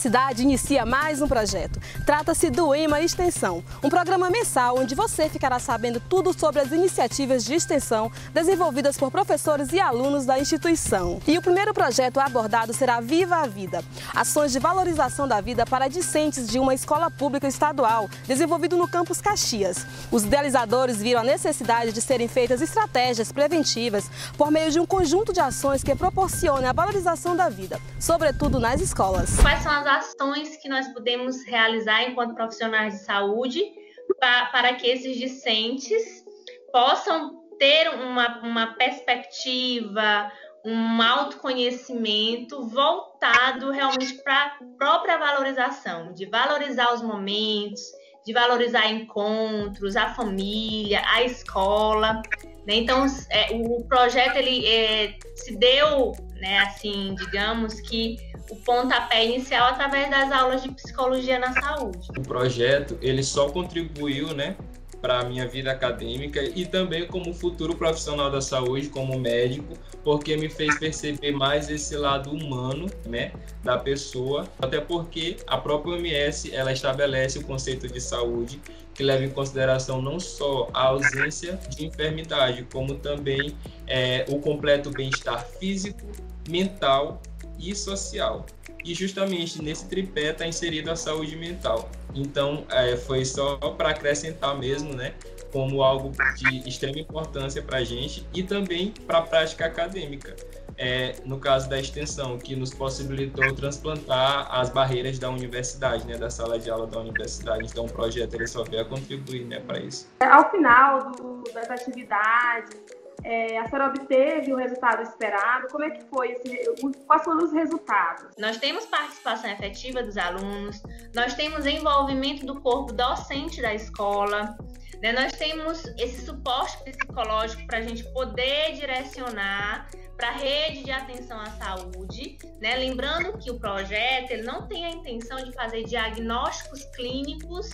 cidade inicia mais um projeto. Trata-se do EMA Extensão, um programa mensal onde você ficará sabendo tudo sobre as iniciativas de extensão desenvolvidas por professores e alunos da instituição. E o primeiro projeto abordado será Viva a Vida, ações de valorização da vida para discentes de uma escola pública estadual, desenvolvido no campus Caxias. Os idealizadores viram a necessidade de serem feitas estratégias preventivas por meio de um conjunto de ações que proporcionem a valorização da vida, sobretudo nas escolas. Quais são as ações que nós podemos realizar enquanto profissionais de saúde para que esses discentes possam ter uma, uma perspectiva, um autoconhecimento voltado realmente para a própria valorização, de valorizar os momentos, de valorizar encontros, a família, a escola. Né? Então, é, o projeto ele é, se deu, né, assim, digamos que o pontapé inicial através das aulas de psicologia na saúde. O projeto ele só contribuiu, né, para a minha vida acadêmica e também como futuro profissional da saúde, como médico, porque me fez perceber mais esse lado humano, né, da pessoa, até porque a própria OMS, ela estabelece o conceito de saúde que leva em consideração não só a ausência de enfermidade, como também é, o completo bem-estar físico, mental e social. E justamente nesse tripé está inserida a saúde mental. Então, é, foi só para acrescentar mesmo, né? Como algo de extrema importância para a gente e também para a prática acadêmica. É, no caso da extensão, que nos possibilitou transplantar as barreiras da universidade, né, da sala de aula da universidade. Então, o projeto ele só veio a contribuir né, para isso. Ao final do, das atividades, é, a senhora obteve o resultado esperado? Como é que foi? Esse, quais foram os resultados? Nós temos participação efetiva dos alunos, nós temos envolvimento do corpo docente da escola, né? nós temos esse suporte psicológico para a gente poder direcionar para a rede de atenção à saúde, né? Lembrando que o projeto ele não tem a intenção de fazer diagnósticos clínicos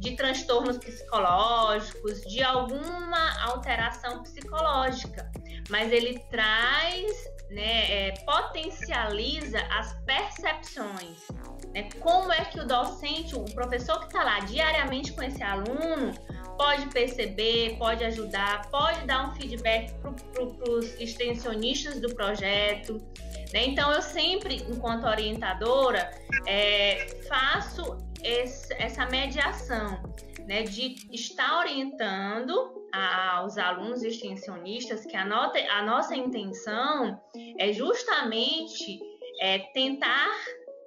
de transtornos psicológicos, de alguma alteração psicológica, mas ele traz, né, é, potencializa as percepções. Né? Como é que o docente, o professor que está lá diariamente com esse aluno, pode perceber, pode ajudar, pode dar um feedback para os extensionistas do projeto. Né? Então, eu sempre, enquanto orientadora, é, faço esse, essa mediação, né, de estar orientando aos alunos extensionistas que a, a nossa intenção é justamente é, tentar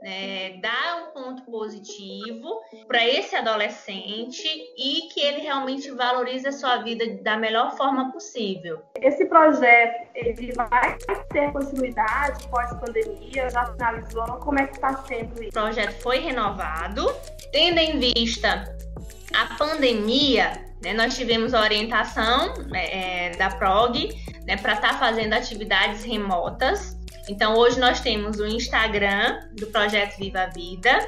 é, dar um ponto positivo para esse adolescente e que ele realmente valorize a sua vida da melhor forma possível. Esse projeto ele vai ter continuidade pós-pandemia? Já finalizou? Como é que está sendo isso? O projeto foi renovado, tendo em vista a pandemia, né, nós tivemos a orientação é, da PROG né, para estar tá fazendo atividades remotas então, hoje nós temos o Instagram do Projeto Viva a Vida.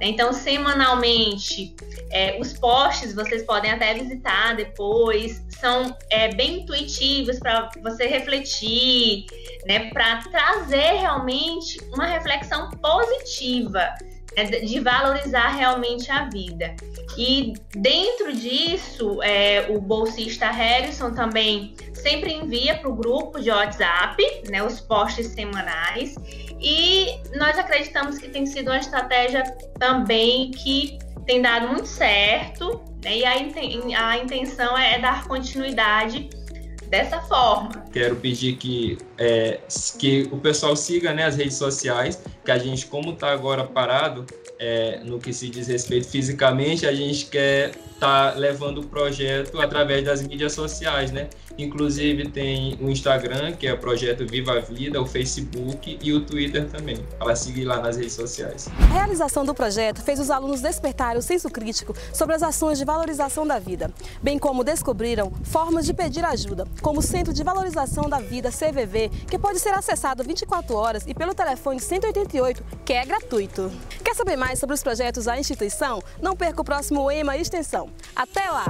Então, semanalmente, é, os posts vocês podem até visitar depois, são é, bem intuitivos para você refletir, né, para trazer realmente uma reflexão positiva, né, de valorizar realmente a vida. E dentro disso, é, o bolsista Harrison também sempre envia para o grupo de WhatsApp né, os posts semanais. E nós acreditamos que tem sido uma estratégia também que tem dado muito certo, né, e a, a intenção é dar continuidade dessa forma. Quero pedir que, é, que o pessoal siga né, as redes sociais, que a gente, como está agora parado, é, no que se diz respeito fisicamente, a gente quer estar tá levando o projeto através das mídias sociais, né? Inclusive tem o Instagram, que é o projeto Viva a Vida, o Facebook e o Twitter também, para seguir lá nas redes sociais. A realização do projeto fez os alunos despertarem o senso crítico sobre as ações de valorização da vida, bem como descobriram formas de pedir ajuda, como o Centro de Valorização da Vida, CVV, que pode ser acessado 24 horas e pelo telefone 188, que é gratuito. Quer saber mais sobre os projetos da instituição? Não perca o próximo EMA Extensão. Até lá!